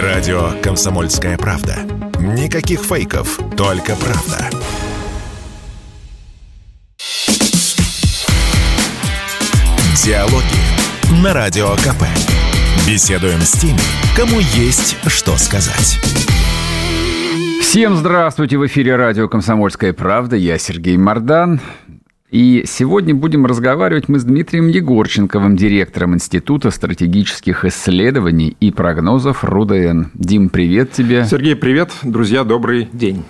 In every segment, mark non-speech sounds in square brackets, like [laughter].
Радио «Комсомольская правда». Никаких фейков, только правда. Диалоги на Радио КП. Беседуем с теми, кому есть что сказать. Всем здравствуйте! В эфире радио «Комсомольская правда». Я Сергей Мордан. И сегодня будем разговаривать мы с Дмитрием Егорченковым, директором Института стратегических исследований и прогнозов РУДН. Дим, привет тебе. Сергей, привет. Друзья, добрый день.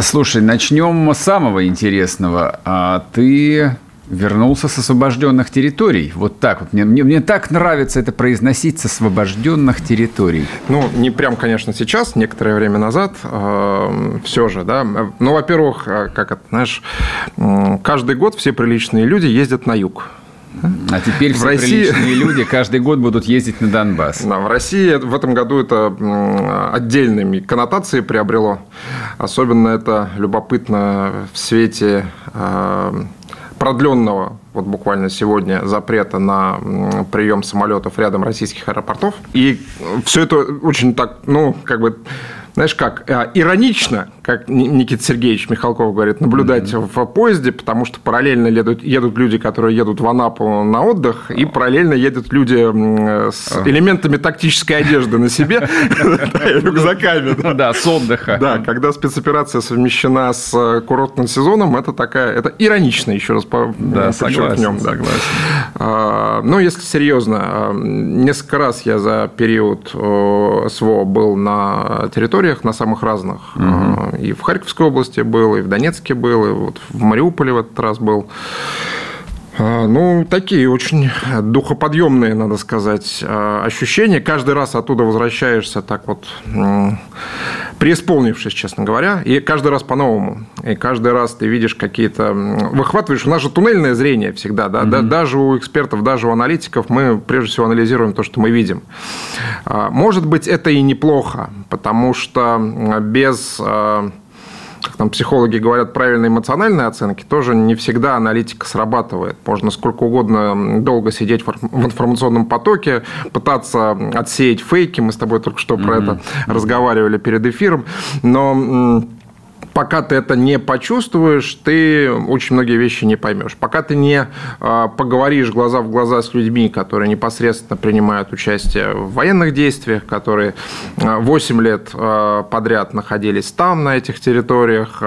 Слушай, начнем с самого интересного. А ты вернулся с освобожденных территорий. Вот так вот. Мне, мне, мне так нравится это произносить с освобожденных территорий. Ну, не прям, конечно, сейчас, некоторое время назад. Э, все же, да. Ну, во-первых, э, как это, знаешь, каждый год все приличные люди ездят на юг. А теперь в все России... приличные [laughs] люди каждый год будут ездить на Донбасс. Да, в России в этом году это отдельными коннотации приобрело. Особенно это любопытно в свете э, продленного вот буквально сегодня запрета на прием самолетов рядом российских аэропортов. И все это очень так, ну, как бы знаешь как, э, иронично, как Никита Сергеевич Михалков говорит, наблюдать mm-hmm. в поезде, потому что параллельно едут, едут люди, которые едут в Анапу на отдых, и параллельно едут люди с элементами тактической одежды на себе, [laughs] рюкзаками. Да, с отдыха. Да, когда спецоперация совмещена с курортным сезоном, это такая, это иронично, еще раз подчеркнем. Согласен. А, Но ну, если серьезно, а, несколько раз я за период СВО был на территориях, на самых разных. И в Харьковской области был, и в Донецке был, и вот в Мариуполе в этот раз был. А, ну, такие очень духоподъемные, надо сказать, а, ощущения. Каждый раз оттуда возвращаешься так вот, преисполнившись, честно говоря, и каждый раз по-новому. И каждый раз ты видишь какие-то... Выхватываешь, у нас же туннельное зрение всегда, да, mm-hmm. даже у экспертов, даже у аналитиков мы прежде всего анализируем то, что мы видим. А, может быть, это и неплохо, потому что без там психологи говорят, правильной эмоциональной оценки, тоже не всегда аналитика срабатывает. Можно сколько угодно долго сидеть в информационном потоке, пытаться отсеять фейки. Мы с тобой только что mm-hmm. про это разговаривали перед эфиром. Но пока ты это не почувствуешь, ты очень многие вещи не поймешь. Пока ты не а, поговоришь глаза в глаза с людьми, которые непосредственно принимают участие в военных действиях, которые 8 а, лет а, подряд находились там, на этих территориях,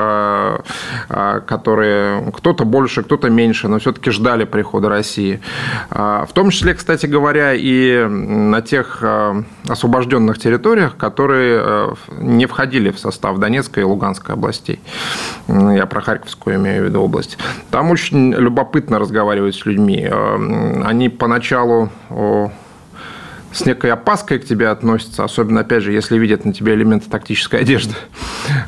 которые кто-то больше, кто-то меньше, но все-таки ждали прихода России. В том числе, кстати говоря, и на тех освобожденных территориях, которые не входили в состав Донецкой и Луганской области областей. Я про Харьковскую имею в виду область. Там очень любопытно разговаривать с людьми. Э, они поначалу с некой опаской к тебе относятся, особенно, опять же, если видят на тебе элементы тактической одежды.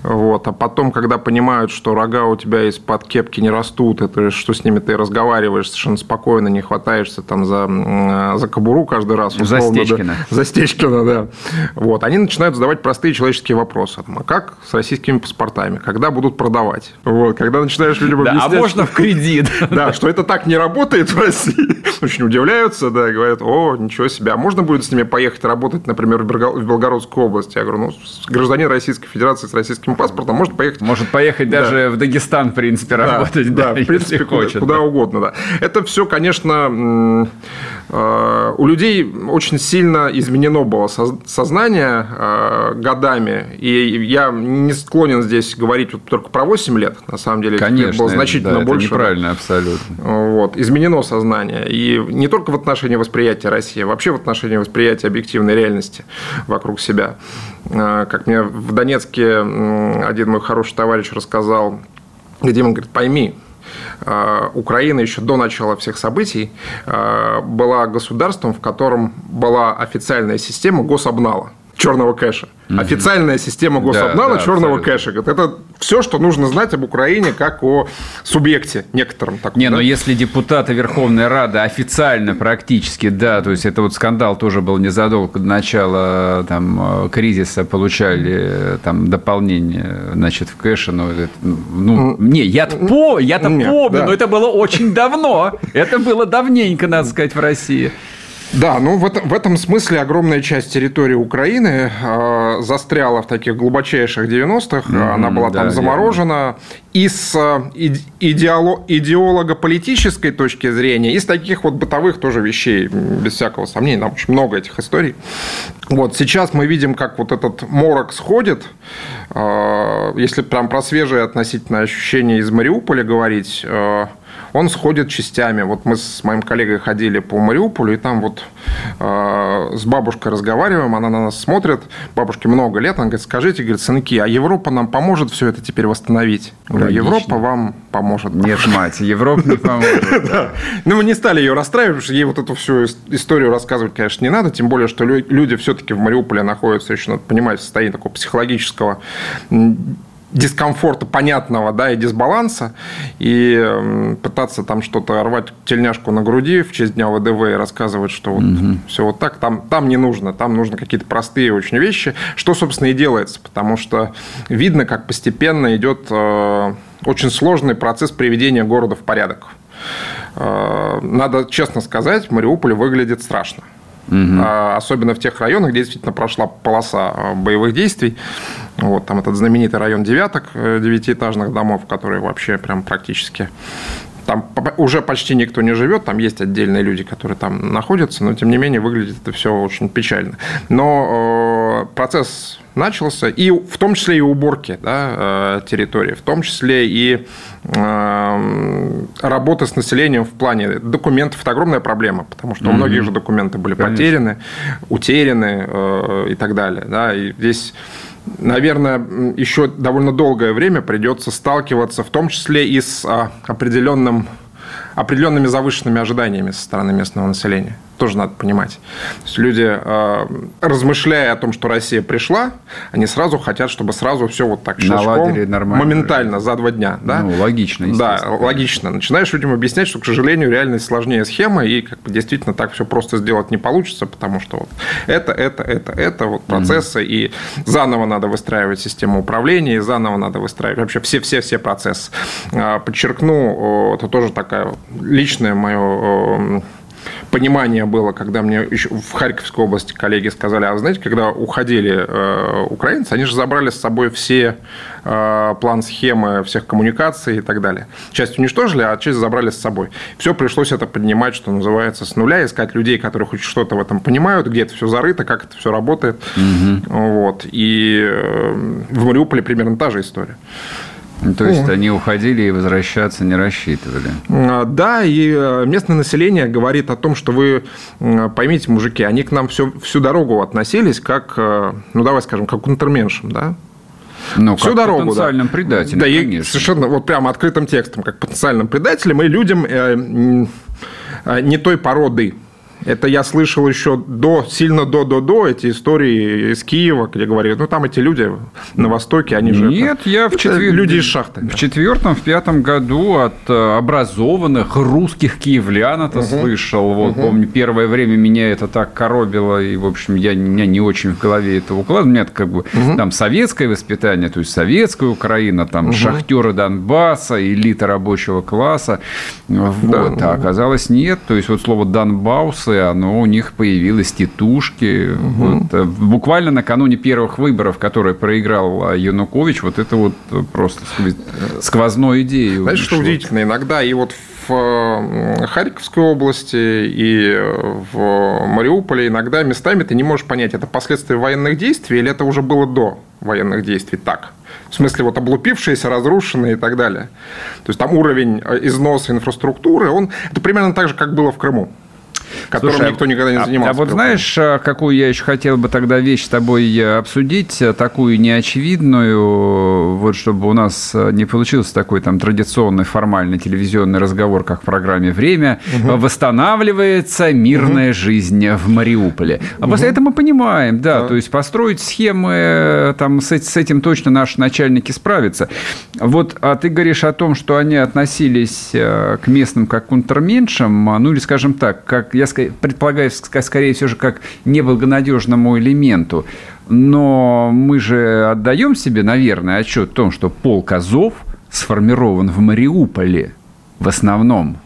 Вот. А потом, когда понимают, что рога у тебя из-под кепки не растут, это что с ними ты разговариваешь совершенно спокойно, не хватаешься там за, за кобуру каждый раз. Условно, за Стечкина. Да, за Стечкина, да. Вот. Они начинают задавать простые человеческие вопросы. А как с российскими паспортами? Когда будут продавать? Вот. Когда начинаешь людям да, А можно в кредит. [laughs] Да, что это так не работает в России. Очень удивляются, да, говорят, о, ничего себе, а можно будет с ними поехать работать, например, в Белгородскую область. Я говорю, ну, гражданин Российской Федерации с российским паспортом может поехать... Может поехать да. даже в Дагестан, в принципе, работать, да, да в принципе, хочет. Куда, куда угодно, да. Это все, конечно, э, у людей очень сильно изменено было сознание э, годами, и я не склонен здесь говорить вот только про 8 лет, на самом деле, конечно, было значительно да, больше. Это неправильно абсолютно. Вот, изменено сознание, и не только в отношении восприятия России, а вообще в отношении восприятия объективной реальности вокруг себя. Э, как мне в Донецке один мой хороший товарищ рассказал, где он говорит, пойми, э, Украина еще до начала всех событий э, была государством, в котором была официальная система гособнала черного кэша. Угу. Официальная система гособнала да, черного абсолютно. кэша. Это все, что нужно знать об Украине как о субъекте некотором. Таком, Не, да? но если депутаты Верховной Рады официально практически, да, то есть это вот скандал тоже был незадолго до начала там, кризиса, получали там дополнение значит, в кэше. Ну, это, ну, не, я-то, по, я-то помню, да. но это было очень давно. Это было давненько, надо сказать, в России. Да, ну в, этом в этом смысле огромная часть территории Украины э, застряла в таких глубочайших 90-х. Mm-hmm, Она была да, там заморожена. Верно. И с э, идеоло- идеолого-политической точки зрения, и с таких вот бытовых тоже вещей, без всякого сомнения, там очень много этих историй. Вот сейчас мы видим, как вот этот морок сходит. Э, если прям про свежие относительно ощущения из Мариуполя говорить, э, он сходит частями. Вот мы с моим коллегой ходили по Мариуполю, и там вот э, с бабушкой разговариваем, она на нас смотрит, бабушке много лет, она говорит, скажите, говорит, сынки, а Европа нам поможет все это теперь восстановить? Говорю, Европа вам поможет. Нет, мать, Европа не поможет. [laughs] Ну, мы не стали ее расстраивать, потому что ей вот эту всю историю рассказывать, конечно, не надо, тем более, что люди все-таки в Мариуполе находятся еще, надо понимать, в состоянии такого психологического дискомфорта понятного, да, и дисбаланса, и пытаться там что-то рвать тельняшку на груди в честь Дня ВДВ и рассказывать, что вот угу. все вот так, там, там не нужно, там нужно какие-то простые очень вещи, что, собственно, и делается, потому что видно, как постепенно идет э, очень сложный процесс приведения города в порядок. Э, надо честно сказать, Мариуполь выглядит страшно. Угу. Особенно в тех районах, где действительно прошла полоса а, боевых действий. Вот, там этот знаменитый район девяток, э, девятиэтажных домов, которые вообще прям практически там уже почти никто не живет, там есть отдельные люди, которые там находятся, но тем не менее выглядит это все очень печально. Но э, процесс начался, и в том числе и уборки да, э, территории, в том числе и э, работы с населением в плане документов. Это огромная проблема, потому что у многих же документы были Конечно. потеряны, утеряны э, и так далее. Да, и здесь наверное, еще довольно долгое время придется сталкиваться, в том числе и с а, определенным, определенными завышенными ожиданиями со стороны местного населения тоже надо понимать. То есть люди, э, размышляя о том, что Россия пришла, они сразу хотят, чтобы сразу все вот так щелчком, моментально, за два дня. Да? Ну, логично, Да, логично. Начинаешь людям объяснять, что, к сожалению, реальность сложнее схемы, и как бы, действительно так все просто сделать не получится, потому что вот это, это, это, это вот процессы, mm-hmm. и заново надо выстраивать систему управления, и заново надо выстраивать вообще все-все-все процессы. А, подчеркну, это тоже такая личная мое понимание было, когда мне еще в Харьковской области коллеги сказали, а знаете, когда уходили э, украинцы, они же забрали с собой все э, план схемы всех коммуникаций и так далее. Часть уничтожили, а часть забрали с собой. Все пришлось это поднимать, что называется, с нуля, искать людей, которые хоть что-то в этом понимают, где это все зарыто, как это все работает. Угу. Вот. И э, в Мариуполе примерно та же история. То есть они уходили и возвращаться не рассчитывали. А, да, и э, местное население говорит о том, что вы поймите, мужики, они к нам всю, всю дорогу относились как, э, ну давай скажем, как к унтерменшам, да? Ну, всю как дорогу, потенциальным да. предателем, да, конечно. совершенно вот прямо открытым текстом, как потенциальным предателем и людям э, э, не той породы. Это я слышал еще до, сильно до-до-до эти истории из Киева, где говорят, ну, там эти люди на Востоке, они же... Нет, это, я в четвер... люди из шахты. В четвертом, в пятом году от э, образованных русских киевлян это угу. слышал. Вот, угу. помню, первое время меня это так коробило, и, в общем, я, меня не очень в голове это укладывал. У меня это как бы угу. там советское воспитание, то есть советская Украина, там угу. шахтеры Донбасса, элита рабочего класса. Вот. Да. А оказалось нет. То есть, вот слово «Донбаус» Франции, оно у них появилось титушки. Угу. Вот, э, буквально накануне первых выборов, которые проиграл а, Янукович, вот это вот э, просто сквозной идеей. Знаешь, что удивительно, иногда и вот в э, Харьковской области и в Мариуполе иногда местами ты не можешь понять, это последствия военных действий или это уже было до военных действий так. В смысле, вот облупившиеся, разрушенные и так далее. То есть там уровень износа инфраструктуры, он это примерно так же, как было в Крыму которым Слушай, никто никогда не а, занимался. А, а вот знаешь, а, какую я еще хотел бы тогда вещь с тобой э, обсудить, э, такую неочевидную, вот чтобы у нас э, не получился такой там традиционный формальный телевизионный разговор, как в программе «Время», угу. восстанавливается мирная угу. жизнь в Мариуполе. А угу. после этого мы понимаем, да, да, то есть построить схемы, там с, с этим точно наши начальники справятся. Вот, а ты говоришь о том, что они относились к местным как к унтерменшам, ну или, скажем так, как я предполагаю, скорее всего, как неблагонадежному элементу. Но мы же отдаем себе, наверное, отчет в том, что полк Азов сформирован в Мариуполе в основном.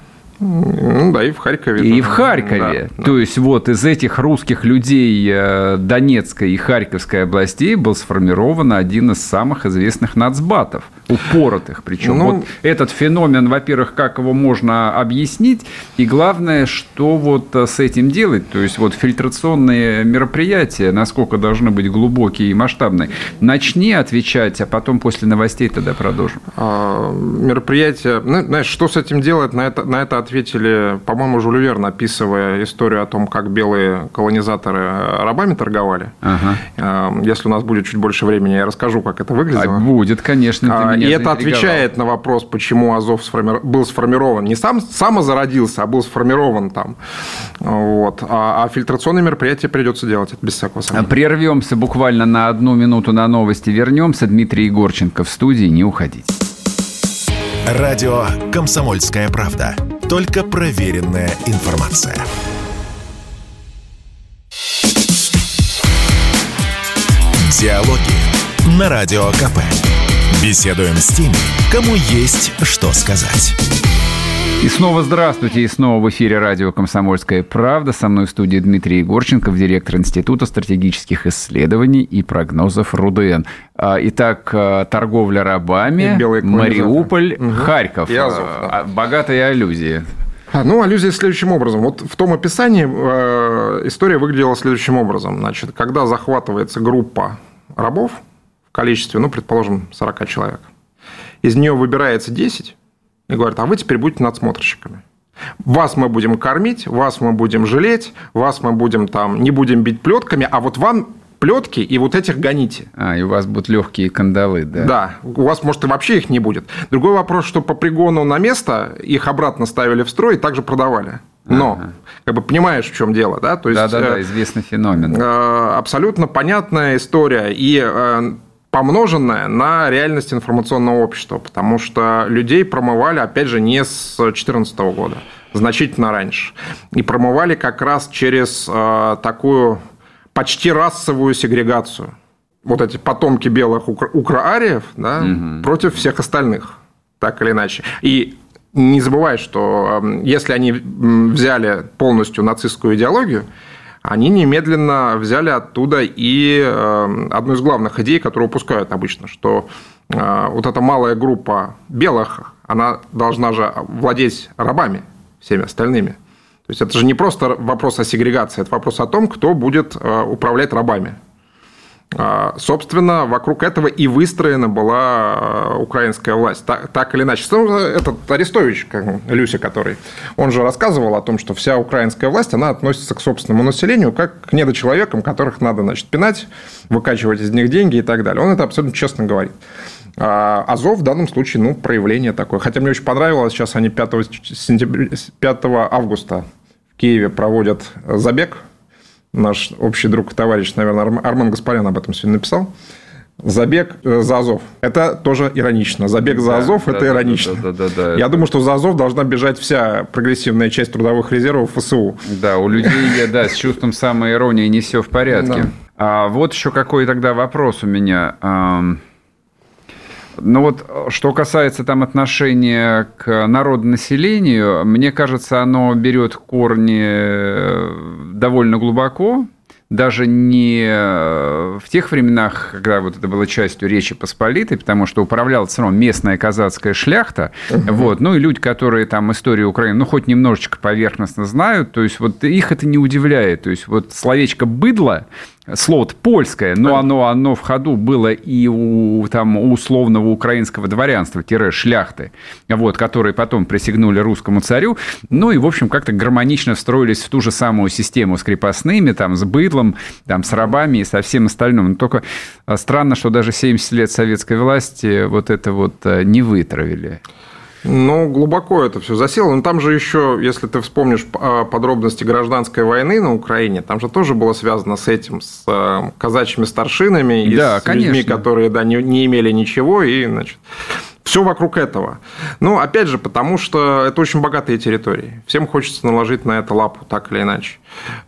Ну да, и в Харькове. И тоже. в Харькове. Да, То да. есть вот из этих русских людей э, Донецкой и Харьковской областей был сформирован один из самых известных нацбатов, упоротых. Причем ну, вот этот феномен, во-первых, как его можно объяснить, и главное, что вот э, с этим делать. То есть вот фильтрационные мероприятия, насколько должны быть глубокие и масштабные. Начни отвечать, а потом после новостей тогда продолжим. А, мероприятия, ну, знаешь, что с этим делать, на это, на это ответили, по-моему, Жюль Верн, описывая историю о том, как белые колонизаторы рабами торговали. Ага. Эм, если у нас будет чуть больше времени, я расскажу, как это выглядело. А будет, конечно. А, и это отвечает на вопрос, почему Азов сформи... был сформирован. Не сам самозародился, а был сформирован там. Вот. А, а фильтрационные мероприятия придется делать, это без всякого сомнения. Прервемся буквально на одну минуту на новости. Вернемся. Дмитрий Егорченко в студии. Не уходите. Радио «Комсомольская правда». Только проверенная информация. Диалоги на Радио КП. Беседуем с теми, кому есть что сказать. И снова здравствуйте, и снова в эфире радио «Комсомольская правда». Со мной в студии Дмитрий Егорченков, директор Института стратегических исследований и прогнозов РУДН. А, итак, а, торговля рабами, Мариуполь, угу. Харьков. И Азов, да. А, богатые аллюзии. Ну, аллюзия следующим образом. Вот в том описании э, история выглядела следующим образом. Значит, когда захватывается группа рабов в количестве, ну, предположим, 40 человек, из нее выбирается 10 и говорят, а вы теперь будете надсмотрщиками. Вас мы будем кормить, вас мы будем жалеть, вас мы будем там, не будем бить плетками, а вот вам плетки и вот этих гоните. А, и у вас будут легкие кандалы, да? Да, у вас, может, и вообще их не будет. Другой вопрос, что по пригону на место их обратно ставили в строй и также продавали. Но, ага. как бы понимаешь, в чем дело, да? То есть, да, да, да, известный феномен. Э, абсолютно понятная история. И э, помноженное на реальность информационного общества, потому что людей промывали, опять же, не с 2014 года, значительно раньше. И промывали как раз через э, такую почти расовую сегрегацию. Вот эти потомки белых укр- украариев да, угу. против всех остальных, так или иначе. И не забывай, что э, если они взяли полностью нацистскую идеологию, они немедленно взяли оттуда и э, одну из главных идей, которую упускают обычно, что э, вот эта малая группа белых, она должна же владеть рабами всеми остальными. То есть это же не просто вопрос о сегрегации, это вопрос о том, кто будет э, управлять рабами. А, собственно, вокруг этого и выстроена была а, украинская власть, так, так или иначе. Этот Арестович, Люся, который, он же рассказывал о том, что вся украинская власть, она относится к собственному населению как к недочеловекам, которых надо, значит, пинать, выкачивать из них деньги и так далее. Он это абсолютно честно говорит. А Азов в данном случае, ну, проявление такое. Хотя мне очень понравилось, сейчас они 5, сентября, 5 августа в Киеве проводят забег наш общий друг и товарищ, наверное, Армен Гаспарян об этом сегодня написал. Забег э, за Азов. Это тоже иронично. Забег за Азов да, это да, иронично. Да, да, да, да, Я это... думаю, что за Азов должна бежать вся прогрессивная часть трудовых резервов ФСУ. Да, у людей, да, с чувством самой иронии не все в порядке. Да. А вот еще какой тогда вопрос у меня. Ну вот, что касается там отношения к народонаселению, мне кажется, оно берет корни э, довольно глубоко, даже не в тех временах, когда вот это было частью Речи Посполитой, потому что управляла все равно местная казацкая шляхта, uh-huh. вот, ну и люди, которые там историю Украины, ну, хоть немножечко поверхностно знают, то есть вот их это не удивляет, то есть вот словечко «быдло», слово польское, но оно, оно в ходу было и у там, у условного украинского дворянства, тире шляхты, вот, которые потом присягнули русскому царю, ну и, в общем, как-то гармонично встроились в ту же самую систему с крепостными, там, с быдлом, там, с рабами и со всем остальным. Но только а, странно, что даже 70 лет советской власти вот это вот а, не вытравили. Ну, глубоко это все засело. Но там же еще, если ты вспомнишь а, подробности гражданской войны на Украине, там же тоже было связано с этим, с а, казачьими старшинами и да, с конечно. людьми, которые да, не, не имели ничего. И, значит, все вокруг этого. Ну, опять же, потому что это очень богатые территории. Всем хочется наложить на это лапу, так или иначе.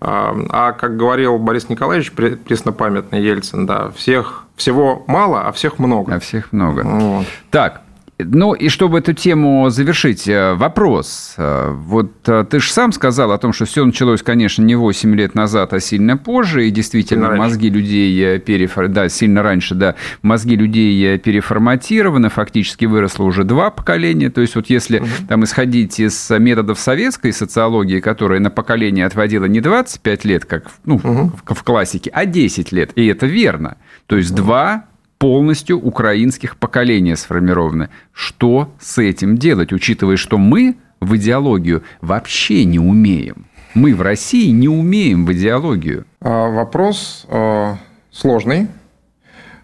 А, а как говорил Борис Николаевич, преснопамятный Ельцин, да, всех, всего мало, а всех много. А всех много. Вот. Так, Ну и чтобы эту тему завершить, э, вопрос. Э, вот э, ты же сам сказал о том, что все началось, конечно, не 8 лет назад, а сильно позже, и действительно сильно мозги раньше. людей перефор... да, сильно раньше, да, мозги людей переформатированы, фактически выросло уже два поколения. То есть вот если угу. там исходить из методов советской социологии, которая на поколение отводила не 25 лет, как ну, угу. в, в классике, а 10 лет, и это верно. То есть угу. два полностью украинских поколения сформированы. Что с этим делать, учитывая, что мы в идеологию вообще не умеем? Мы в России не умеем в идеологию. А, вопрос э, сложный,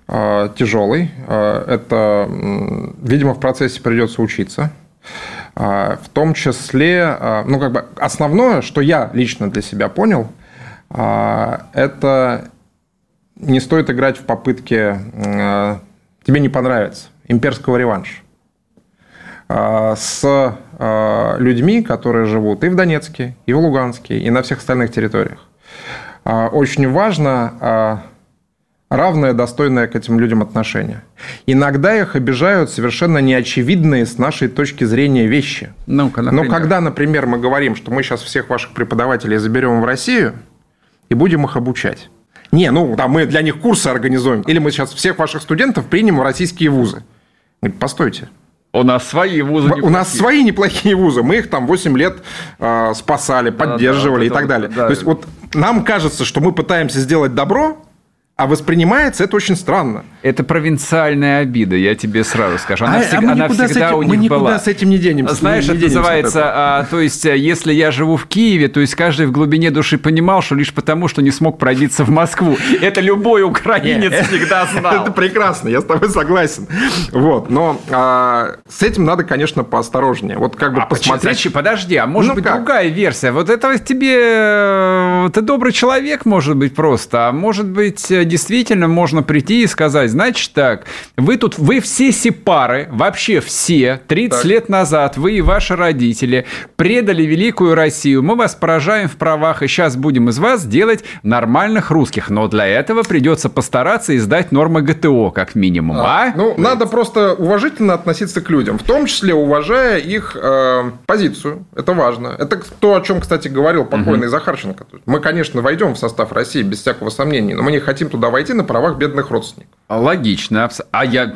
э, тяжелый. Это, видимо, в процессе придется учиться. В том числе, ну, как бы основное, что я лично для себя понял, это не стоит играть в попытки э, «тебе не понравится» имперского реванша э, с э, людьми, которые живут и в Донецке, и в Луганске, и на всех остальных территориях. Очень важно равное, достойное к этим людям отношение. Иногда их обижают совершенно неочевидные с нашей точки зрения вещи. ну Но когда, например, мы говорим, что мы сейчас всех ваших преподавателей заберем в Россию и будем их обучать, не, ну, там мы для них курсы организуем. Или мы сейчас всех ваших студентов примем в российские вузы. Говорит, постойте. У нас свои вузы неплохие. У нас свои неплохие вузы. Мы их там 8 лет э, спасали, поддерживали да, да, и так далее. Да, То есть, вот нам кажется, что мы пытаемся сделать добро, а воспринимается это очень странно. Это провинциальная обида, я тебе сразу скажу. Она, а, всег... а она всегда этим, у них мы никуда была. с этим не денемся. Знаешь, не это называется, а, то есть, э, если я живу в Киеве, то есть каждый в глубине души понимал, что лишь потому, что не смог пробиться в Москву. Это любой украинец всегда [laughs] знал. Это прекрасно, я с тобой согласен. Вот, но а, с этим надо, конечно, поосторожнее. Вот как бы а, посмотреть. Подожди, а может ну, быть как? другая версия? Вот это тебе э, ты добрый человек, может быть просто, а может быть э, действительно можно прийти и сказать, значит так, вы тут, вы все сепары, вообще все, 30 так. лет назад вы и ваши родители предали великую Россию, мы вас поражаем в правах, и сейчас будем из вас делать нормальных русских, но для этого придется постараться издать нормы ГТО, как минимум, а? а? Ну, надо просто уважительно относиться к людям, в том числе уважая их э, позицию, это важно. Это то, о чем, кстати, говорил покойный угу. Захарченко. Мы, конечно, войдем в состав России, без всякого сомнения, но мы не хотим туда войти на правах бедных родственников. Логично. А я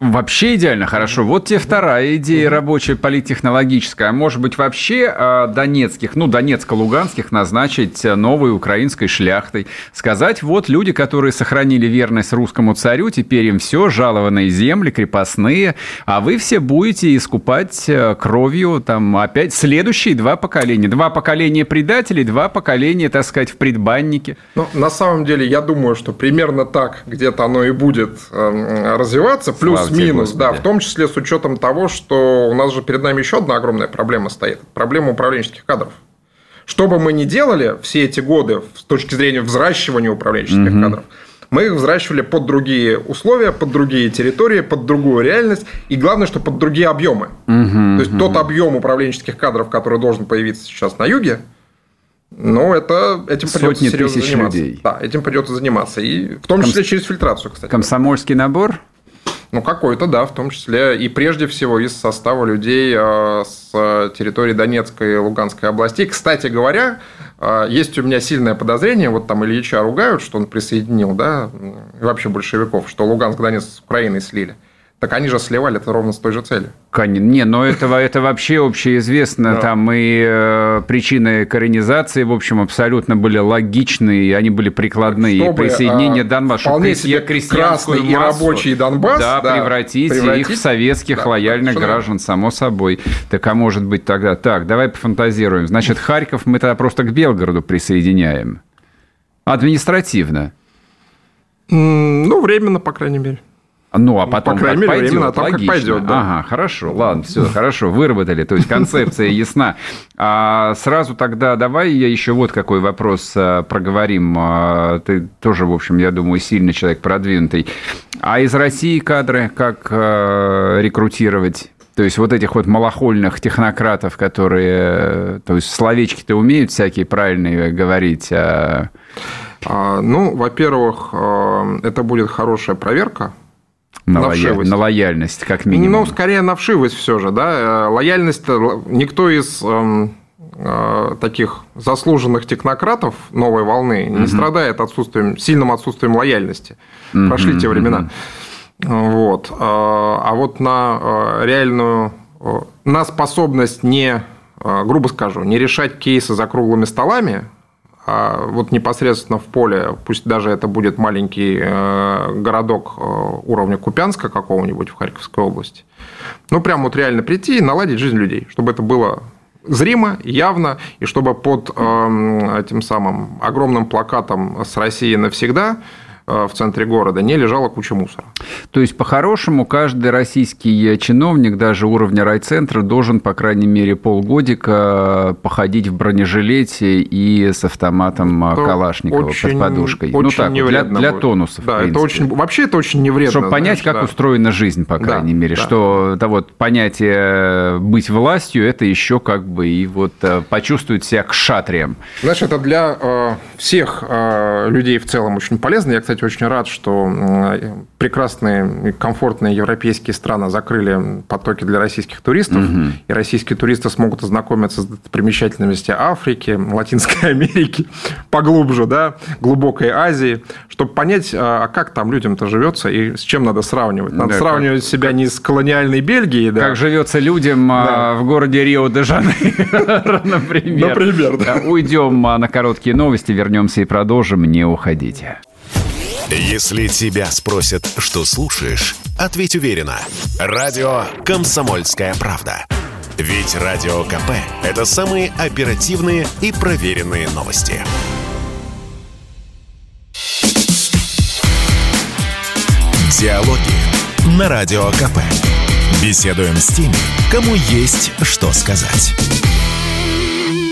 вообще идеально хорошо. Вот тебе вторая идея рабочая политтехнологическая. А может быть, вообще а, донецких, ну, донецко-луганских назначить новой украинской шляхтой. Сказать, вот люди, которые сохранили верность русскому царю, теперь им все, жалованные земли, крепостные, а вы все будете искупать э, кровью там опять следующие два поколения. Два поколения предателей, два поколения, так сказать, в предбаннике. Ну, на самом деле, я думаю, что примерно так где-то оно и будет эм, развиваться, плюс-минус, да, в том числе с учетом того, что у нас же перед нами еще одна огромная проблема стоит, проблема управленческих кадров. Что бы мы ни делали все эти годы с точки зрения взращивания управленческих угу. кадров, мы их взращивали под другие условия, под другие территории, под другую реальность, и главное, что под другие объемы. Угу, То есть угу. тот объем управленческих кадров, который должен появиться сейчас на юге, ну, это этим придется Сотни серьезно тысяч заниматься. людей. Да, этим придется заниматься. И в том числе Комс... через фильтрацию, кстати. Комсомольский набор? Ну, какой-то, да, в том числе. И прежде всего из состава людей э, с территории Донецкой и Луганской областей. Кстати говоря, э, есть у меня сильное подозрение, вот там Ильича ругают, что он присоединил, да, вообще большевиков, что Луганск, Донецк с Украиной слили. Так они же сливали это ровно с той же целью. Не, но этого, это вообще общеизвестно. Да. Там и э, причины коренизации, в общем, абсолютно были логичные, они были прикладные. Чтобы, Присоединение а, Донбасса, вполне себе красный и рабочий Донбасс да, да, превратить, превратить их в советских да, лояльных да, граждан, само собой. Так а может быть тогда... Так, давай пофантазируем. Значит, Харьков мы тогда просто к Белгороду присоединяем. Административно. Ну, временно, по крайней мере. Ну, а потом По крайней мере, пойдет, именно логично. как пойдет. Да. Ага, хорошо, ладно, все, хорошо, выработали, то есть концепция ясна. А сразу тогда давай я еще вот какой вопрос а, проговорим. А, ты тоже, в общем, я думаю, сильный человек, продвинутый. А из России кадры как а, рекрутировать? То есть вот этих вот малохольных технократов, которые, то есть словечки-то умеют всякие правильные говорить. А... Ну, во-первых, это будет хорошая проверка На, лоя... на лояльность, как минимум. Ну, скорее на вшивость все же, да. Э, лояльность никто из эм, э, таких заслуженных технократов новой волны не угу. страдает отсутствием, сильным отсутствием лояльности. Угу, Прошли те времена. Угу. Вот. А, а вот на э, реальную, на способность не, грубо скажу, не решать кейсы за круглыми столами, а вот непосредственно в поле, пусть даже это будет маленький э, городок э, уровня Купянска какого-нибудь в Харьковской области, ну, прям вот реально прийти и наладить жизнь людей, чтобы это было зримо, явно, и чтобы под эм, этим самым огромным плакатом «С Россией навсегда» в центре города, не лежала куча мусора. То есть, по-хорошему, каждый российский чиновник, даже уровня райцентра, должен, по крайней мере, полгодика походить в бронежилете и с автоматом это Калашникова очень, под подушкой. Очень ну так, для, для тонусов. Да, это очень, вообще это очень невредно. Чтобы понять, знаешь, как да. устроена жизнь, по крайней да, мере, да. что это вот понятие быть властью, это еще как бы и вот э, почувствовать себя к шатриям. Знаешь, это для э, всех э, людей в целом очень полезно. Я, кстати, кстати, очень рад, что прекрасные, комфортные европейские страны закрыли потоки для российских туристов, угу. и российские туристы смогут ознакомиться с примечательностями Африки, Латинской [laughs] Америки, поглубже, да, глубокой Азии, чтобы понять, а, а как там людям-то живется и с чем надо сравнивать. Надо да, сравнивать как, себя не с колониальной Бельгией, да. Как живется людям а, да. в городе Рио-де-Жанейро, [laughs] например. Например, да. Уйдем на короткие новости, вернемся и продолжим. Не уходите. Если тебя спросят, что слушаешь, ответь уверенно. Радио «Комсомольская правда». Ведь Радио КП – это самые оперативные и проверенные новости. Диалоги на Радио КП. Беседуем с теми, кому есть что сказать.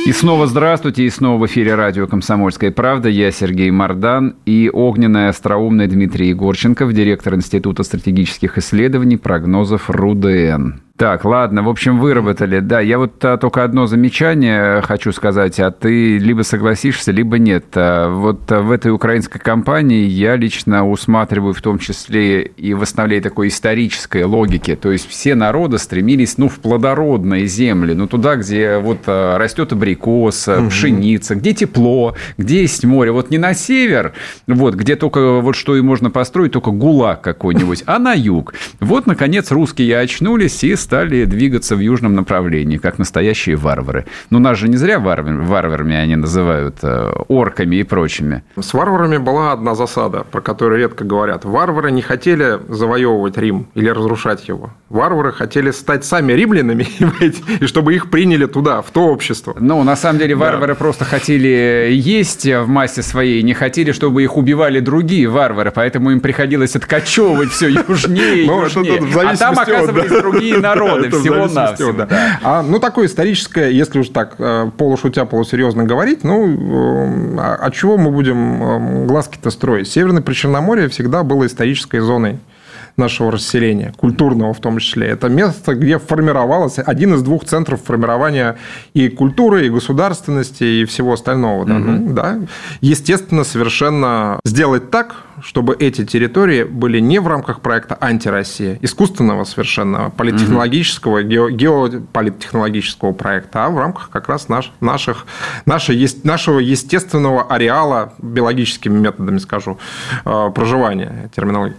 И снова здравствуйте, и снова в эфире радио «Комсомольская правда». Я Сергей Мордан и огненная остроумная Дмитрий Егорченков, директор Института стратегических исследований, прогнозов РУДН. Так, ладно, в общем, выработали. Да, я вот а, только одно замечание хочу сказать, а ты либо согласишься, либо нет. А, вот а, в этой украинской кампании я лично усматриваю в том числе и восстановление такой исторической логики. То есть все народы стремились, ну, в плодородные земли, ну, туда, где вот а, растет абрикос, угу. пшеница, где тепло, где есть море. Вот не на север, вот, где только вот что и можно построить, только гулаг какой-нибудь, а на юг. Вот, наконец, русские очнулись и стали двигаться в южном направлении, как настоящие варвары. Но нас же не зря варвар, варварами они называют, э, орками и прочими. С варварами была одна засада, про которую редко говорят. Варвары не хотели завоевывать Рим или разрушать его. Варвары хотели стать сами римлянами, [laughs] и чтобы их приняли туда, в то общество. Ну, на самом деле, варвары да. просто хотели есть в массе своей, не хотели, чтобы их убивали другие варвары, поэтому им приходилось откачевывать все [laughs] южнее и ну, южнее. А там оказывались другие народы [laughs] народы, всего-навсего. Да. А, ну, такое историческое, если уж так э, полушутя, полусерьезно говорить, ну, э, а, от чего мы будем э, глазки-то строить? Северное Причерноморье всегда было исторической зоной нашего расселения, культурного в том числе. Это место, где формировалось один из двух центров формирования и культуры, и государственности, и всего остального. Да? Угу. Ну, да. Естественно, совершенно сделать так, чтобы эти территории были не в рамках проекта «Антироссия», искусственного совершенно политтехнологического, угу. геополиттехнологического проекта, а в рамках как раз наш, наших, нашей, нашего естественного ареала, биологическими методами, скажу, э, проживания терминологии.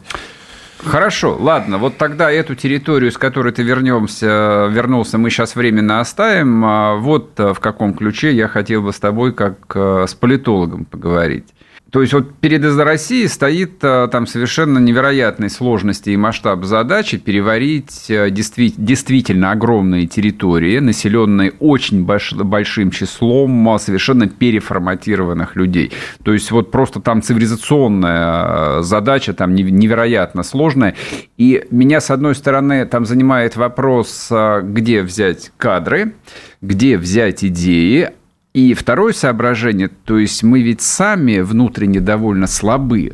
Хорошо, ладно, вот тогда эту территорию, с которой ты вернемся, вернулся, мы сейчас временно оставим. А вот в каком ключе я хотел бы с тобой, как э, с политологом, поговорить. То есть вот перед Россией стоит э, там совершенно невероятной сложности и масштаб задачи переварить э, действительно огромные территории, населенные очень большим числом э, совершенно переформатированных людей. То есть вот просто там цивилизационная задача там невероятно сложная. И меня, с одной стороны, там занимает вопрос, где взять кадры, где взять идеи, и второе соображение, то есть мы ведь сами внутренне довольно слабы.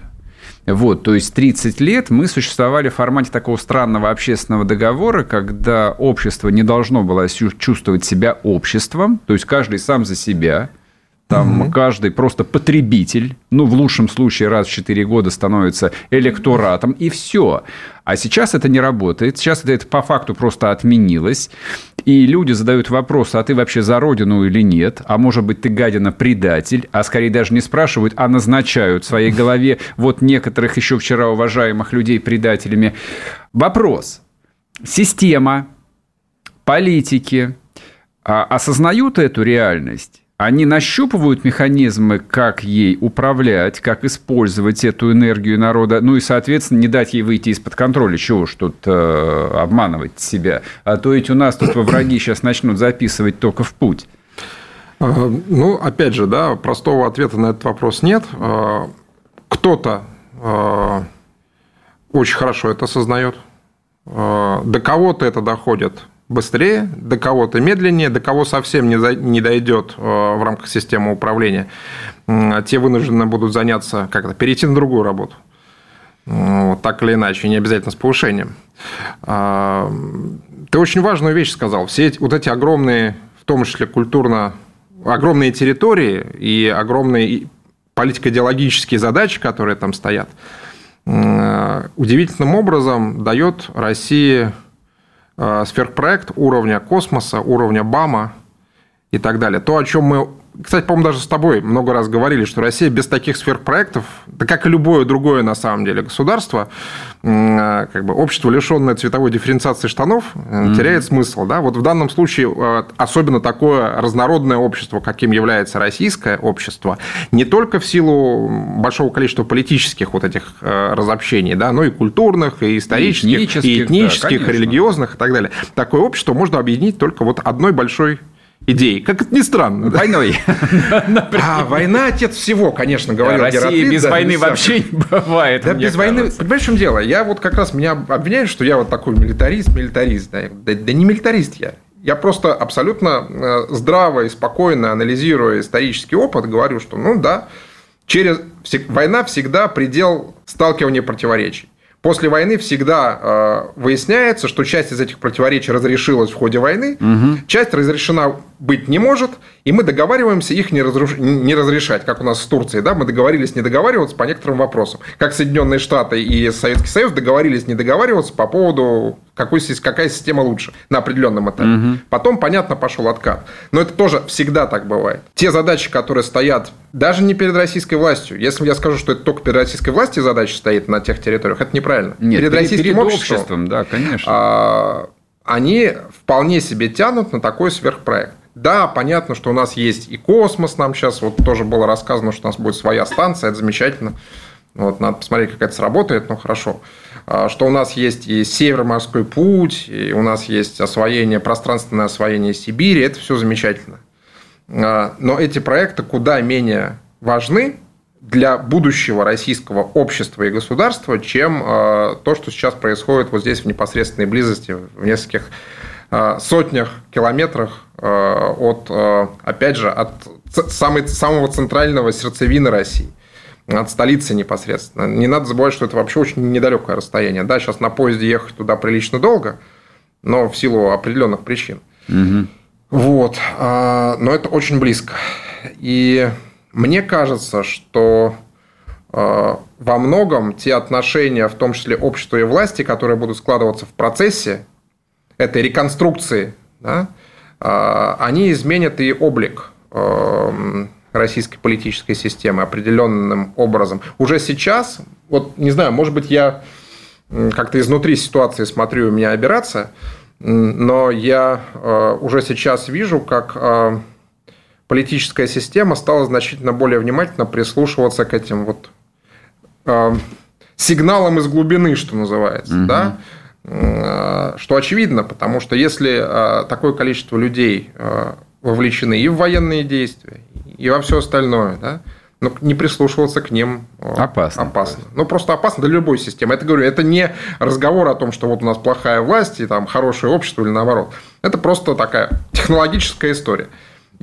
Вот, то есть 30 лет мы существовали в формате такого странного общественного договора, когда общество не должно было чувствовать себя обществом, то есть каждый сам за себя – там угу. каждый просто потребитель, ну, в лучшем случае раз в 4 года становится электоратом, и все. А сейчас это не работает. Сейчас это по факту просто отменилось. И люди задают вопрос, а ты вообще за родину или нет? А может быть, ты гадина предатель? А скорее даже не спрашивают, а назначают в своей голове вот некоторых еще вчера уважаемых людей предателями. Вопрос. Система, политики а, осознают эту реальность? Они нащупывают механизмы, как ей управлять, как использовать эту энергию народа, ну и, соответственно, не дать ей выйти из-под контроля. Чего уж тут э, обманывать себя. А то ведь у нас тут враги сейчас начнут записывать только в путь. А, ну, опять же, да, простого ответа на этот вопрос нет. А, кто-то а, очень хорошо это осознает. До кого-то это доходит быстрее, до кого-то медленнее, до кого совсем не, за, не дойдет э, в рамках системы управления, те вынуждены будут заняться как-то, перейти на другую работу. Вот, так или иначе, не обязательно с повышением. А, ты очень важную вещь сказал. Все эти, вот эти огромные, в том числе культурно, огромные территории и огромные политико-идеологические задачи, которые там стоят, удивительным образом дает России Э, сверхпроект уровня космоса, уровня БАМа и так далее. То, о чем мы кстати, по-моему, даже с тобой много раз говорили, что Россия без таких сверхпроектов, да как и любое другое на самом деле государство, э, как бы общество, лишенное цветовой дифференциации штанов, mm-hmm. теряет смысл. Да? Вот в данном случае э, особенно такое разнородное общество, каким является российское общество, не только в силу большого количества политических вот этих разобщений, да, но и культурных, и исторических, и этнических, и, этнических, да, религиозных и так далее. Такое общество можно объединить только вот одной большой идеи. Как это ни странно. Войной. [laughs] А война отец всего, конечно, говорил Россия Гераклит, без войны вообще не бывает. Да, без войны. Понимаешь, в чем дело? Я вот как раз меня обвиняют, что я вот такой милитарист, милитарист. Да, да не милитарист я. Я просто абсолютно э, здраво и спокойно анализируя исторический опыт, говорю, что ну да, через война всегда предел сталкивания противоречий. После войны всегда э, выясняется, что часть из этих противоречий разрешилась в ходе войны, угу. часть разрешена быть не может, и мы договариваемся их не, разруш... не разрешать, как у нас с Турцией. Да? Мы договорились не договариваться по некоторым вопросам. Как Соединенные Штаты и Советский Союз договорились не договариваться по поводу, какой, какая система лучше на определенном этапе. Угу. Потом, понятно, пошел откат. Но это тоже всегда так бывает. Те задачи, которые стоят даже не перед российской властью. Если я скажу, что это только перед российской властью задача стоит на тех территориях, это неправильно. Нет, перед, перед российским перед обществом, обществом, да, конечно. А, они вполне себе тянут на такой сверхпроект. Да, понятно, что у нас есть и космос, нам сейчас вот тоже было рассказано, что у нас будет своя станция, это замечательно. Вот, надо посмотреть, как это сработает, но хорошо. А, что у нас есть и Северо-морской путь, и у нас есть освоение, пространственное освоение Сибири, это все замечательно. А, но эти проекты куда менее важны для будущего российского общества и государства, чем а, то, что сейчас происходит вот здесь в непосредственной близости, в нескольких сотнях километрах э, от, э, опять же, от самой, самого центрального сердцевины России от столицы непосредственно. Не надо забывать, что это вообще очень недалекое расстояние. Да, сейчас на поезде ехать туда прилично долго, но в силу определенных причин. Угу. Вот. Но это очень близко. И мне кажется, что во многом те отношения, в том числе общества и власти, которые будут складываться в процессе этой реконструкции, да, а, они изменят и облик эм, российской политической системы определенным образом. Уже сейчас, вот не знаю, может быть, я как-то изнутри ситуации смотрю, у меня операция, но я э, уже сейчас вижу, как э, политическая система стала значительно более внимательно прислушиваться к этим вот э, сигналам из глубины, что называется, угу. да, что очевидно, потому что если э, такое количество людей э, вовлечены и в военные действия, и во все остальное, да, но не прислушиваться к ним опасно. опасно. Ну, просто опасно для любой системы. Это, говорю, это не разговор о том, что вот у нас плохая власть и там хорошее общество или наоборот. Это просто такая технологическая история.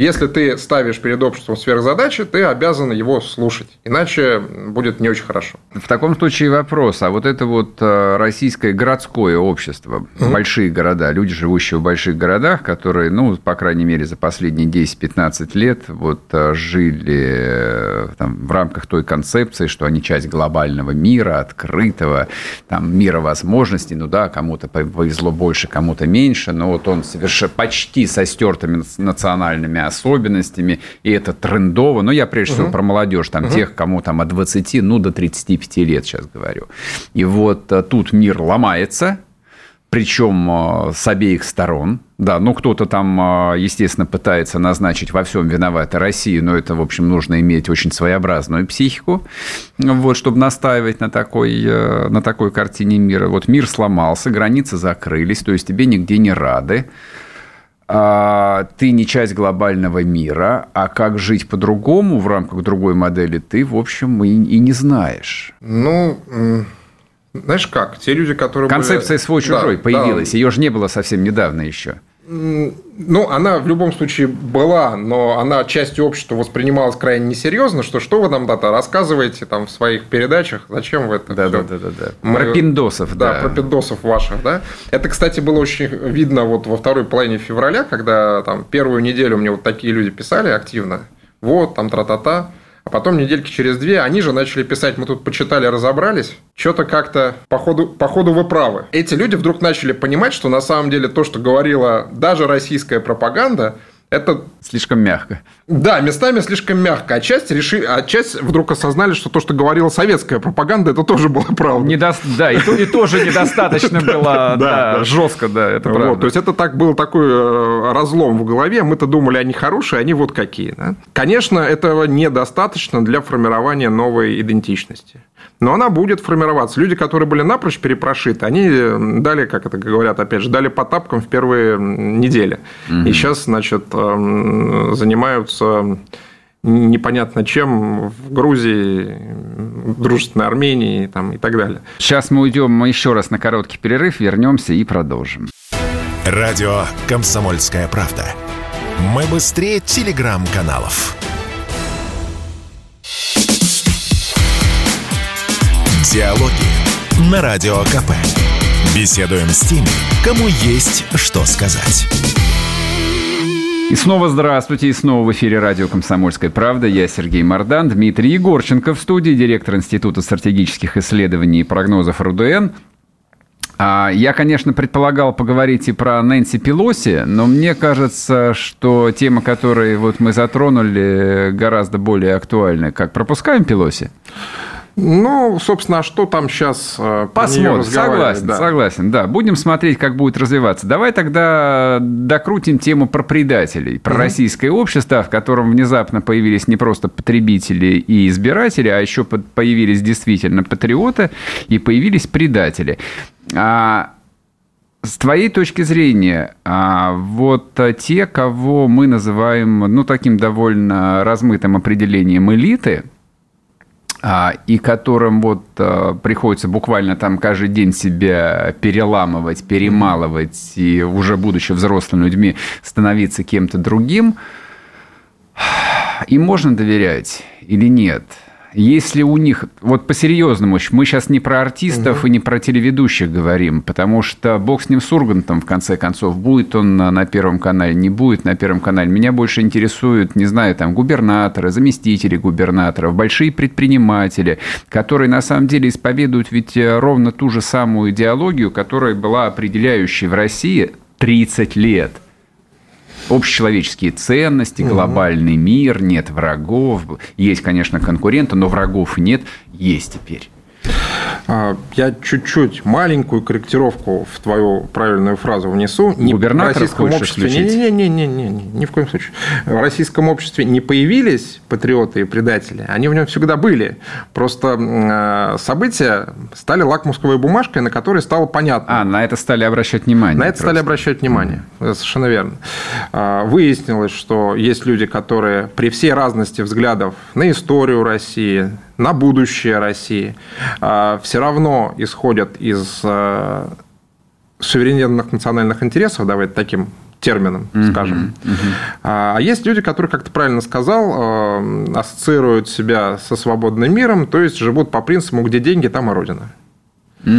Если ты ставишь перед обществом сверхзадачи, ты обязан его слушать. Иначе будет не очень хорошо. В таком случае вопрос. А вот это вот э, российское городское общество, угу. большие города, люди, живущие в больших городах, которые, ну, по крайней мере, за последние 10-15 лет вот э, жили э, там, в рамках той концепции, что они часть глобального мира, открытого, там, мира возможностей. Ну да, кому-то повезло больше, кому-то меньше, но вот он совершенно почти со стертыми национальными особенностями, и это трендово. Но я прежде всего угу. про молодежь, там угу. тех, кому там от 20, ну, до 35 лет сейчас говорю. И вот э, тут мир ломается, причем э, с обеих сторон. Да, ну кто-то там, э, естественно, пытается назначить во всем виновата Россию, но это, в общем, нужно иметь очень своеобразную психику, вот, чтобы настаивать на такой, на такой картине мира. Вот мир сломался, границы закрылись, то есть тебе нигде не рады. А, ты не часть глобального мира, а как жить по-другому в рамках другой модели ты, в общем, и, и не знаешь. Ну, знаешь как, те люди, которые... Концепция были... свой-чужой да, появилась, да. ее же не было совсем недавно еще. Ну, она в любом случае была, но она частью общества воспринималась крайне несерьезно, что что вы нам да-то рассказываете там в своих передачах, зачем вы это да, да, да, да, да. Мы... Про пиндосов, да. Да, про пиндосов ваших, да. Это, кстати, было очень видно вот во второй половине февраля, когда там первую неделю мне вот такие люди писали активно, вот, там тра-та-та, а потом недельки через две они же начали писать, мы тут почитали, разобрались. Что-то как-то, походу, походу вы правы. Эти люди вдруг начали понимать, что на самом деле то, что говорила даже российская пропаганда, это... Слишком мягко. Да, местами слишком мягко. А часть, реши... часть вдруг осознали, что то, что говорила советская пропаганда, это тоже было правда. Недо... Да, и, то, и тоже недостаточно [laughs] было да, жестко, да, это правда. То есть, это так был такой э, разлом в голове. Мы-то думали, они хорошие, они вот какие. Конечно, этого недостаточно для формирования новой идентичности но она будет формироваться. Люди, которые были напрочь перепрошиты, они дали, как это говорят, опять же, дали по тапкам в первые недели. Угу. И сейчас, значит, занимаются непонятно чем в Грузии, в дружественной Армении там, и так далее. Сейчас мы уйдем еще раз на короткий перерыв, вернемся и продолжим. Радио «Комсомольская правда». Мы быстрее телеграм-каналов. Диалоги на Радио КП. Беседуем с теми, кому есть что сказать. И снова здравствуйте, и снова в эфире радио «Комсомольская правда». Я Сергей Мордан, Дмитрий Егорченко в студии, директор Института стратегических исследований и прогнозов РУДН. А, я, конечно, предполагал поговорить и про Нэнси Пелоси, но мне кажется, что тема, которую вот мы затронули, гораздо более актуальна. Как пропускаем Пелоси? Ну, собственно, а что там сейчас э, Посмотрим. Согласен, да. согласен, да. Будем смотреть, как будет развиваться. Давай тогда докрутим тему про предателей, про mm-hmm. российское общество, в котором внезапно появились не просто потребители и избиратели, а еще появились действительно патриоты и появились предатели. А с твоей точки зрения, а, вот те, кого мы называем, ну, таким довольно размытым определением элиты – а, и которым вот а, приходится буквально там каждый день себя переламывать, перемалывать и уже будучи взрослыми людьми становиться кем-то другим, им можно доверять или нет? Если у них, вот по-серьезному, мы сейчас не про артистов угу. и не про телеведущих говорим, потому что бог с ним с Ургантом, в конце концов, будет он на Первом канале, не будет на Первом канале. Меня больше интересуют, не знаю, там, губернаторы, заместители губернаторов, большие предприниматели, которые на самом деле исповедуют ведь э, ровно ту же самую идеологию, которая была определяющей в России 30 лет – общечеловеческие ценности, глобальный мир, нет врагов. Есть, конечно, конкуренты, но врагов нет, есть теперь. А, я чуть-чуть маленькую корректировку в твою правильную фразу внесу. Не в российском обществе. Не, не, не, не, не, не, ни в коем случае. В российском обществе не появились патриоты и предатели, они в нем всегда были. Просто а, события стали лакмусковой бумажкой, на которой стало понятно. А, на это стали обращать внимание. На это просто. стали обращать внимание. Mm. Совершенно верно. А, выяснилось, что есть люди, которые при всей разности взглядов на историю России, на будущее России, а, все равно исходят из а, суверенных национальных интересов, давайте таким термином, скажем. Uh-huh, uh-huh. А есть люди, которые, как ты правильно сказал, ассоциируют себя со свободным миром, то есть живут по принципу, где деньги, там и родина. Угу,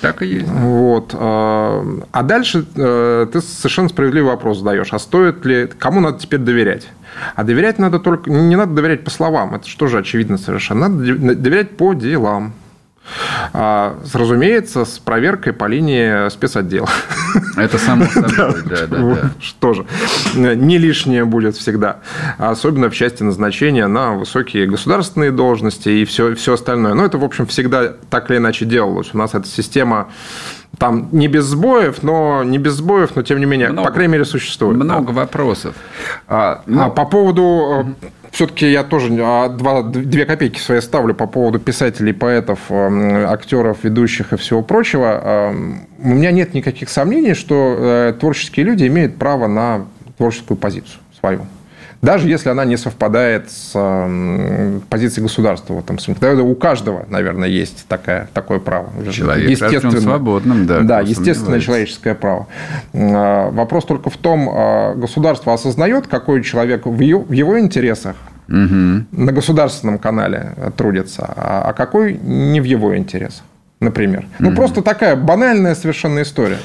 так и есть. Вот. А дальше ты совершенно справедливый вопрос задаешь. А стоит ли... Кому надо теперь доверять? А доверять надо только... Не надо доверять по словам. Это что же очевидно совершенно. Надо доверять по делам. А, разумеется, с проверкой по линии спецотдела. Это само [laughs] собой, да, да, да. Что же, не лишнее будет всегда. Особенно в части назначения на высокие государственные должности и все, все остальное. Но это, в общем, всегда так или иначе делалось. У нас эта система там не без сбоев, но не без сбоев, но тем не менее, много, по крайней мере, существует. Много да. вопросов. А, ну... а по поводу все-таки я тоже а, два, две копейки свои ставлю по поводу писателей, поэтов, актеров, ведущих и всего прочего. У меня нет никаких сомнений, что э, творческие люди имеют право на творческую позицию свою даже если она не совпадает с позицией государства в этом смысле. У каждого, наверное, есть такая, такое право. Человек естественно, свободным, да. Да, естественное человеческое право. А, вопрос только в том, а, государство осознает, какой человек в его интересах угу. на государственном канале трудится, а, а какой не в его интересах например. Ну, mm просто такая банальная совершенно история.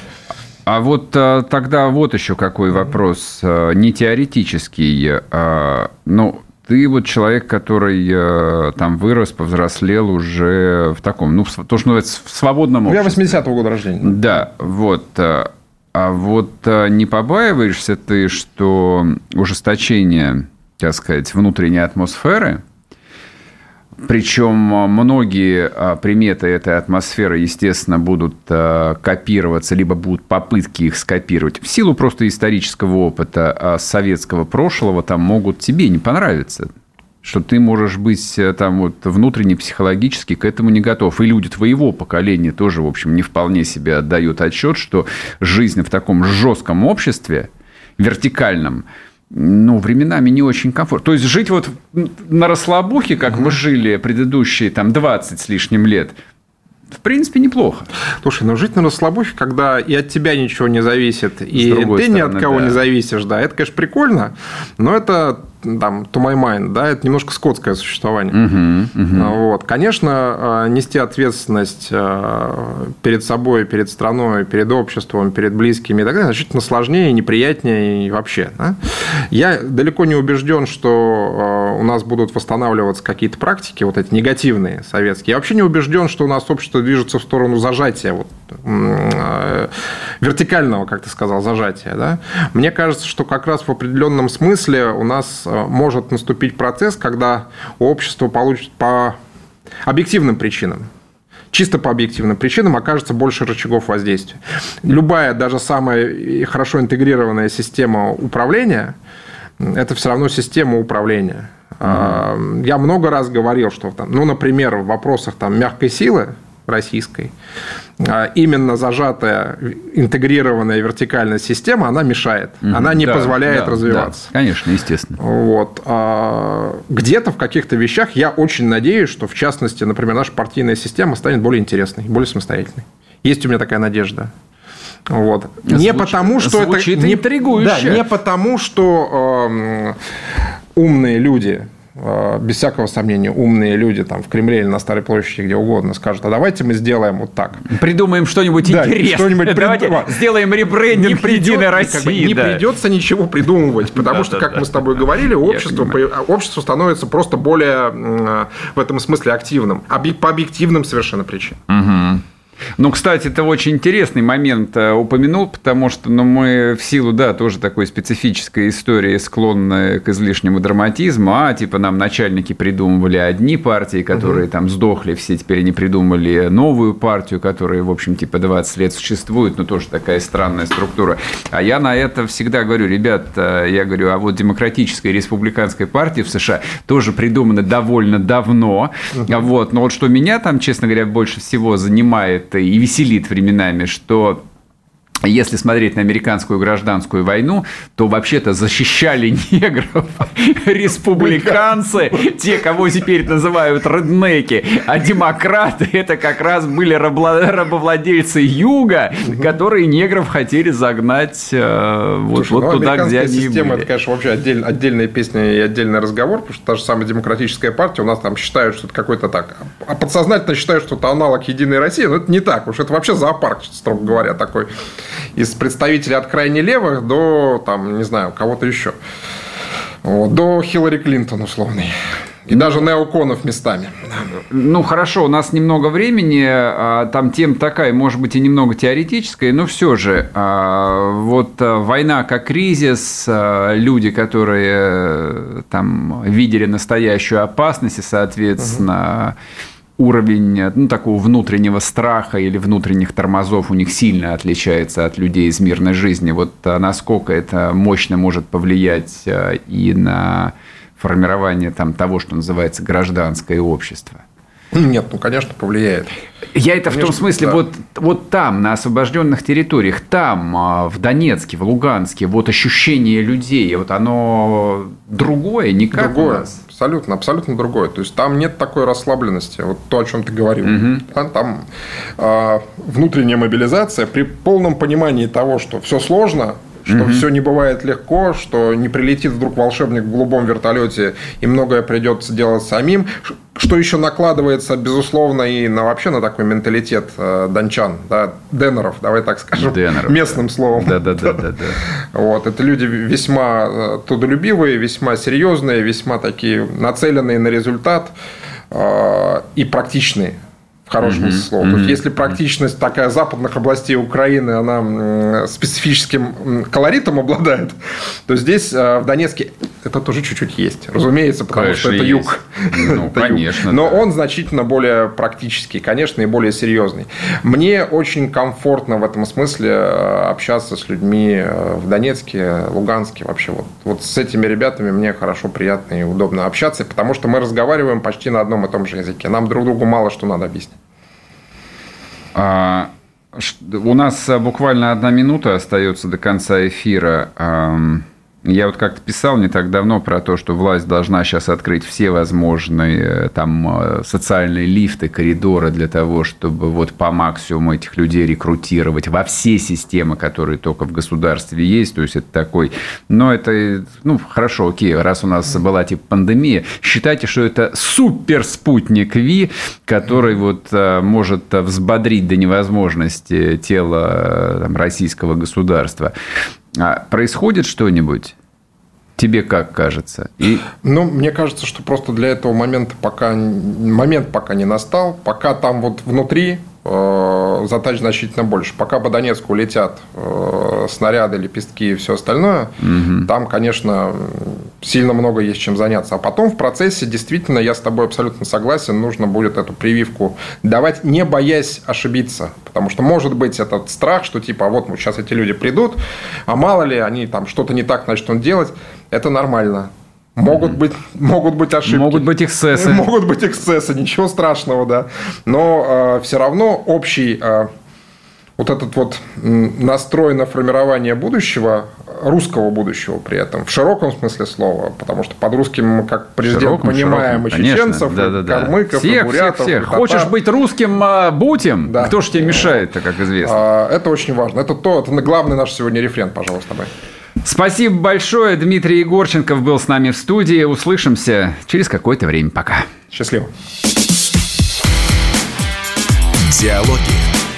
А вот а, тогда вот еще какой вопрос, а, не теоретический. А, ну, ты вот человек, который там вырос, повзрослел уже в таком, ну, то, что называется, в свободном обществе. Я 80-го года рождения. Да, вот. А вот не побаиваешься ты, что ужесточение, так сказать, внутренней атмосферы – причем а, многие а, приметы этой атмосферы, естественно, будут а, копироваться, либо будут попытки их скопировать. В силу просто исторического опыта советского прошлого там могут тебе не понравиться что ты можешь быть э, там вот внутренне психологически к этому не готов. И люди твоего поколения тоже, в общем, не вполне себе отдают отчет, что жизнь в таком жестком обществе, вертикальном, ну, временами не очень комфортно. То есть жить вот на расслабухе, как угу. мы жили предыдущие там 20 с лишним лет, в принципе, неплохо. Слушай, но жить на расслабухе, когда и от тебя ничего не зависит, и ты стороны, ни от кого да. не зависишь, да, это, конечно, прикольно, но это там, to my mind, да, это немножко скотское существование. Угу, угу. Вот. Конечно, а, нести ответственность а, перед собой, перед страной, перед обществом, перед близкими и так далее, значительно сложнее, неприятнее и вообще. Да? Я далеко не убежден, что у нас будут восстанавливаться какие-то практики, вот эти негативные советские. Я вообще не убежден, что у нас общество движется в сторону зажатия, вот, вертикального, как ты сказал, зажатия. Да? Мне кажется, что как раз в определенном смысле у нас может наступить процесс, когда общество получит по объективным причинам чисто по объективным причинам окажется больше рычагов воздействия. Любая, даже самая хорошо интегрированная система управления – это все равно система управления. Mm-hmm. Я много раз говорил, что, там, ну, например, в вопросах там, мягкой силы российской, а, именно зажатая интегрированная вертикальная система, она мешает. Угу, она не да, позволяет да, развиваться. Да, конечно, естественно. Вот. А, где-то в каких-то вещах я очень надеюсь, что, в частности, например, наша партийная система станет более интересной, более самостоятельной. Есть у меня такая надежда. Вот. Звучит, не потому, что это не, да, не потому, что э, умные люди без всякого сомнения, умные люди там в Кремле или на Старой площади, где угодно, скажут, а давайте мы сделаем вот так. Придумаем что-нибудь да, интересное. Что-нибудь давайте придум... сделаем ребрендинг не единой России. Как бы, не да. придется ничего придумывать, [laughs] потому что, как мы с тобой говорили, общество, общество становится просто более в этом смысле активным. По объективным совершенно причинам. Ну, кстати, это очень интересный момент э, упомянул, потому что ну, мы в силу, да, тоже такой специфической истории склонны к излишнему драматизму, а типа нам начальники придумывали одни партии, которые угу. там сдохли, все теперь они придумали новую партию, которая, в общем, типа 20 лет существует, но тоже такая странная структура. А я на это всегда говорю, ребят, э, я говорю, а вот демократическая республиканская партия в США тоже придумана довольно давно, угу. вот, но вот что меня там, честно говоря, больше всего занимает и веселит временами, что если смотреть на американскую гражданскую войну, то вообще-то защищали [laughs] негров республиканцы, те, кого теперь называют реднеки, а демократы это как раз были рабовладельцы юга, которые негров хотели загнать э, вот, Слушай, вот ну, туда, где они система, были. Это, конечно, вообще отдель, отдельная песня и отдельный разговор, потому что та же самая демократическая партия у нас там считают, что это какой-то так, а подсознательно считают, что это аналог Единой России, но это не так, уж это вообще зоопарк, строго говоря, такой из представителей от крайне левых до, там, не знаю, кого-то еще. Вот, до Хиллари Клинтон условный. И даже неоконов местами. Ну, хорошо, у нас немного времени. А, там тема такая, может быть, и немного теоретическая, но все же. А, вот а, война как кризис, люди, которые э, там видели настоящую опасность, и, соответственно, угу уровень ну, такого внутреннего страха или внутренних тормозов у них сильно отличается от людей из мирной жизни. Вот а насколько это мощно может повлиять а, и на формирование там, того, что называется гражданское общество? Нет, ну, конечно, повлияет. Я это конечно, в том смысле, да. вот, вот там, на освобожденных территориях, там, а, в Донецке, в Луганске, вот ощущение людей, вот оно другое, не как другое. у нас. Абсолютно, абсолютно другое. То есть там нет такой расслабленности, вот то, о чем ты говорил. Угу. Там э, внутренняя мобилизация при полном понимании того, что все сложно, что угу. все не бывает легко, что не прилетит вдруг волшебник в голубом вертолете и многое придется делать самим, что еще накладывается, безусловно, и на вообще на такой менталитет э, дончан, да, денеров, давай так скажем, денеров, местным да. словом. Да, да, да, да, да. Вот, это люди весьма э, трудолюбивые, весьма серьезные, весьма такие нацеленные на результат э, и практичные хорошем mm-hmm. слова. Mm-hmm. То есть, если практичность такая западных областей Украины, она специфическим колоритом обладает, то здесь, э, в Донецке, это тоже чуть-чуть есть. Разумеется, потому конечно, что это есть. юг. Ну, [laughs] это конечно. Юг. Но да. он значительно более практический, конечно, и более серьезный. Мне очень комфортно в этом смысле э, общаться с людьми э, в Донецке, Луганске. Вообще вот, вот с этими ребятами мне хорошо, приятно и удобно общаться, потому что мы разговариваем почти на одном и том же языке. Нам друг другу мало что надо объяснить. А, у нас буквально одна минута остается до конца эфира. Я вот как-то писал не так давно про то, что власть должна сейчас открыть все возможные э, там э, социальные лифты, коридоры для того, чтобы вот по максимуму этих людей рекрутировать во все системы, которые только в государстве есть. То есть это такой... Но это... Ну, хорошо, окей, раз у нас была типа пандемия, считайте, что это супер спутник Ви, который вот э, может взбодрить до невозможности тело там, российского государства. А происходит что-нибудь? Тебе как кажется? И... Ну, мне кажется, что просто для этого момента пока момент пока не настал, пока там вот внутри э, задач значительно больше. Пока по Донецку летят э, снаряды, лепестки и все остальное, угу. там, конечно, сильно много есть чем заняться. А потом в процессе действительно, я с тобой абсолютно согласен, нужно будет эту прививку давать, не боясь ошибиться. Потому что может быть этот страх, что типа, а вот сейчас эти люди придут, а мало ли они там что-то не так начнут делать, это нормально. Могут быть, могут быть ошибки. Могут быть эксцессы. [laughs] Могут быть эксцессы, ничего страшного, да. Но э, все равно общий э, вот этот вот настрой на формирование будущего, русского будущего при этом, в широком смысле слова, потому что под русским мы как президент широком, понимаем широком, и чеченцев, да, да, да. калмыков, всех, и бурятов, всех, всех. Хочешь быть русским, а, будь им, да. кто же тебе мешает-то, как известно. А, это очень важно. Это то, это главный наш сегодня рефрен, пожалуйста, давай. Спасибо большое. Дмитрий Егорченков был с нами в студии. Услышимся через какое-то время. Пока. Счастливо. Диалоги